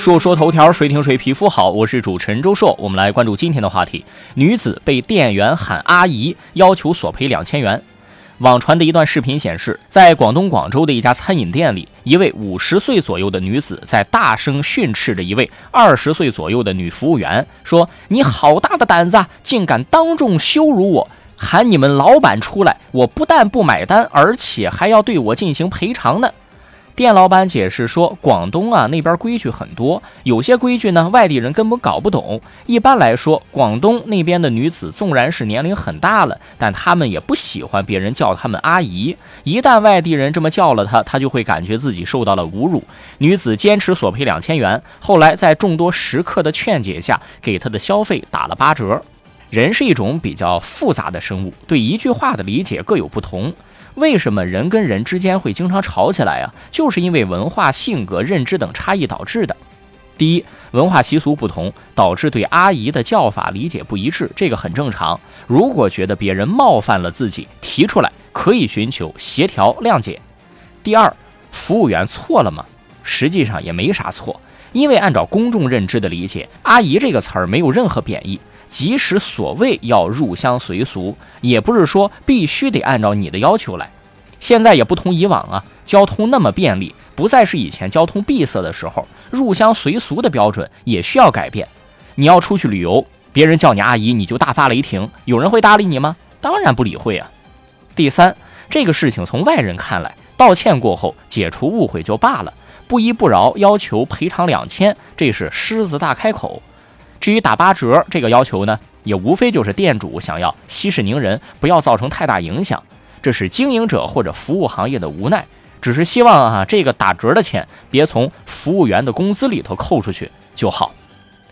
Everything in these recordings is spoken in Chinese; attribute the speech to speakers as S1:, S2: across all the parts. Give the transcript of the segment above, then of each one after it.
S1: 说说头条，谁听谁皮肤好。我是主持人周硕，我们来关注今天的话题：女子被店员喊阿姨，要求索赔两千元。网传的一段视频显示，在广东广州的一家餐饮店里，一位五十岁左右的女子在大声训斥着一位二十岁左右的女服务员，说：“你好大的胆子，竟敢当众羞辱我！喊你们老板出来，我不但不买单，而且还要对我进行赔偿呢。”店老板解释说：“广东啊，那边规矩很多，有些规矩呢，外地人根本搞不懂。一般来说，广东那边的女子纵然是年龄很大了，但她们也不喜欢别人叫她们阿姨。一旦外地人这么叫了她，她就会感觉自己受到了侮辱。女子坚持索赔两千元，后来在众多食客的劝解下，给她的消费打了八折。人是一种比较复杂的生物，对一句话的理解各有不同。”为什么人跟人之间会经常吵起来啊？就是因为文化、性格、认知等差异导致的。第一，文化习俗不同，导致对阿姨的叫法理解不一致，这个很正常。如果觉得别人冒犯了自己，提出来可以寻求协调谅解。第二，服务员错了吗？实际上也没啥错，因为按照公众认知的理解，阿姨这个词儿没有任何贬义。即使所谓要入乡随俗，也不是说必须得按照你的要求来。现在也不同以往啊，交通那么便利，不再是以前交通闭塞的时候，入乡随俗的标准也需要改变。你要出去旅游，别人叫你阿姨，你就大发雷霆，有人会搭理你吗？当然不理会啊。第三，这个事情从外人看来，道歉过后解除误会就罢了，不依不饶要求赔偿两千，这是狮子大开口。至于打八折这个要求呢，也无非就是店主想要息事宁人，不要造成太大影响。这是经营者或者服务行业的无奈，只是希望啊，这个打折的钱别从服务员的工资里头扣出去就好。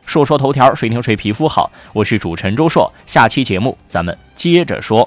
S1: 说说头条，谁听谁皮肤好。我是主持人周硕，下期节目咱们接着说。